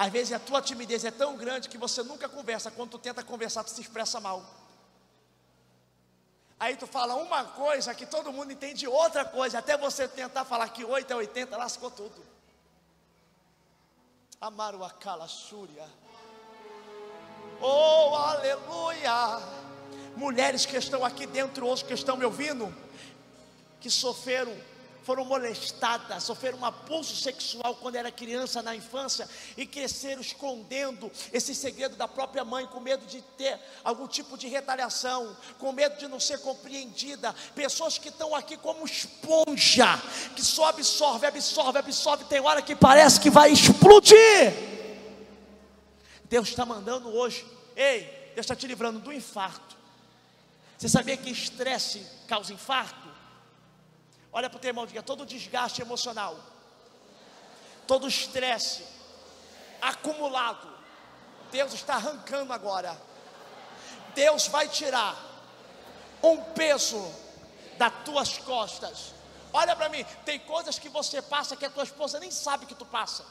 Às vezes a tua timidez é tão grande que você nunca conversa. Quando tu tenta conversar, tu se expressa mal. Aí tu fala uma coisa que todo mundo entende outra coisa. Até você tentar falar que 8 é 80, lascou tudo. Amaru Akala Súria. Oh, aleluia! Mulheres que estão aqui dentro hoje, que estão me ouvindo, que sofreram foram molestadas, sofreram um abuso sexual quando era criança na infância e cresceram escondendo esse segredo da própria mãe, com medo de ter algum tipo de retaliação, com medo de não ser compreendida. Pessoas que estão aqui como esponja, que só absorve, absorve, absorve, tem hora que parece que vai explodir. Deus está mandando hoje, ei, Deus está te livrando do infarto. Você sabia que estresse causa infarto? Olha para o teu irmão, diga: todo desgaste emocional, todo estresse acumulado, Deus está arrancando agora. Deus vai tirar um peso das tuas costas. Olha para mim, tem coisas que você passa que a tua esposa nem sabe que tu passa.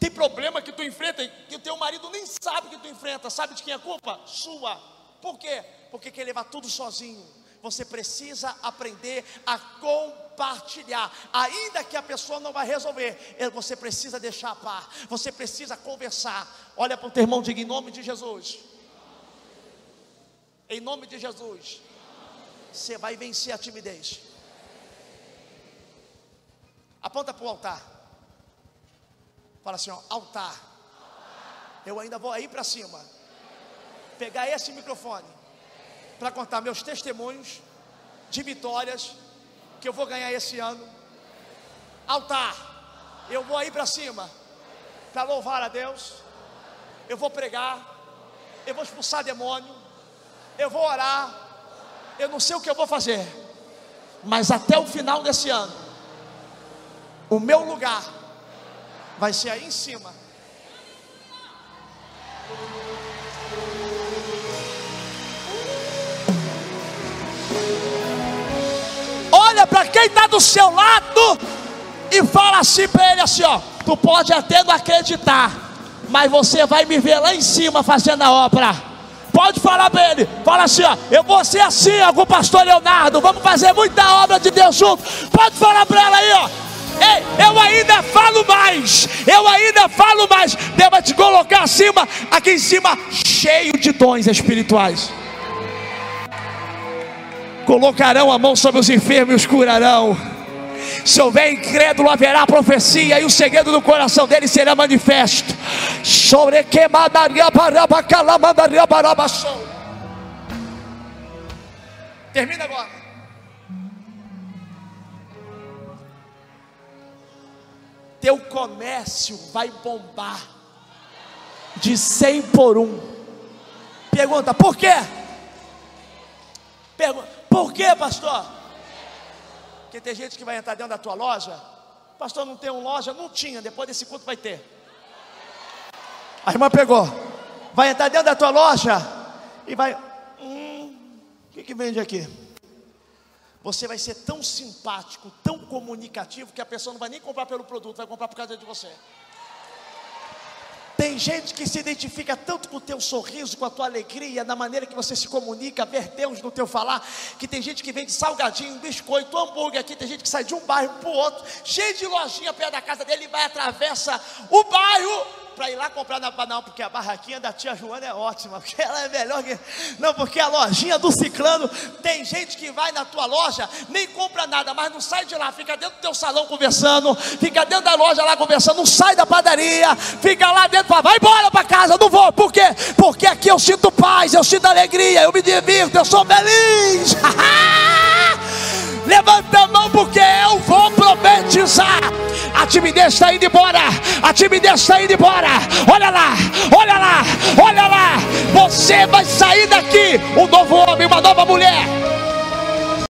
Tem problema que tu enfrenta que o teu marido nem sabe que tu enfrenta. Sabe de quem é a culpa? Sua. Por quê? Porque quer levar tudo sozinho. Você precisa aprender a compartilhar, ainda que a pessoa não vai resolver, você precisa deixar a par, você precisa conversar. Olha para o teu irmão, diga em nome de Jesus. Em nome de Jesus, você vai vencer a timidez. Aponta para o altar. Fala assim, ó, altar. Eu ainda vou aí para cima. Pegar esse microfone para contar meus testemunhos de vitórias que eu vou ganhar esse ano. Altar, eu vou aí para cima para louvar a Deus. Eu vou pregar, eu vou expulsar demônio, eu vou orar. Eu não sei o que eu vou fazer, mas até o final desse ano, o meu lugar vai ser aí em cima. Olha para quem está do seu lado e fala assim para ele assim, ó, tu pode até não acreditar, mas você vai me ver lá em cima fazendo a obra. Pode falar para ele, fala assim, ó, eu vou ser assim, ó, com o pastor Leonardo, vamos fazer muita obra de Deus junto. Pode falar para ela aí, ó. Ei, eu ainda falo mais, eu ainda falo mais. Deus vai te colocar acima, aqui em cima, cheio de dons espirituais colocarão a mão sobre os enfermos e os curarão. Se houver incrédulo, haverá profecia, e o segredo do coração dele será manifesto. Termina agora. Teu comércio vai bombar de 100 por um. Pergunta, por quê? Quê, pastor? Porque tem gente que vai entrar dentro da tua loja. Pastor, não tem uma loja? Não tinha, depois desse culto vai ter. A irmã pegou. Vai entrar dentro da tua loja e vai. Hum, o que, que vende aqui? Você vai ser tão simpático, tão comunicativo, que a pessoa não vai nem comprar pelo produto, vai comprar por causa de você. Tem gente que se identifica tanto com o teu sorriso, com a tua alegria, na maneira que você se comunica, ver Deus no teu falar, que tem gente que vende salgadinho, biscoito, hambúrguer aqui, tem gente que sai de um bairro para o outro, cheio de lojinha perto da casa dele vai atravessa o bairro para ir lá comprar na não, porque a barraquinha da tia Joana é ótima, porque ela é melhor que. Não, porque a lojinha do ciclano, tem gente que vai na tua loja, nem compra nada, mas não sai de lá, fica dentro do teu salão conversando, fica dentro da loja lá conversando, não sai da padaria, fica lá dentro, fala, vai embora para casa, não vou, por quê? Porque aqui eu sinto paz, eu sinto alegria, eu me divirto, eu sou feliz. Levanta a mão porque eu vou profetizar. A timidez está indo embora. A timidez está indo embora. Olha lá, olha lá, olha lá. Você vai sair daqui um novo homem, uma nova mulher.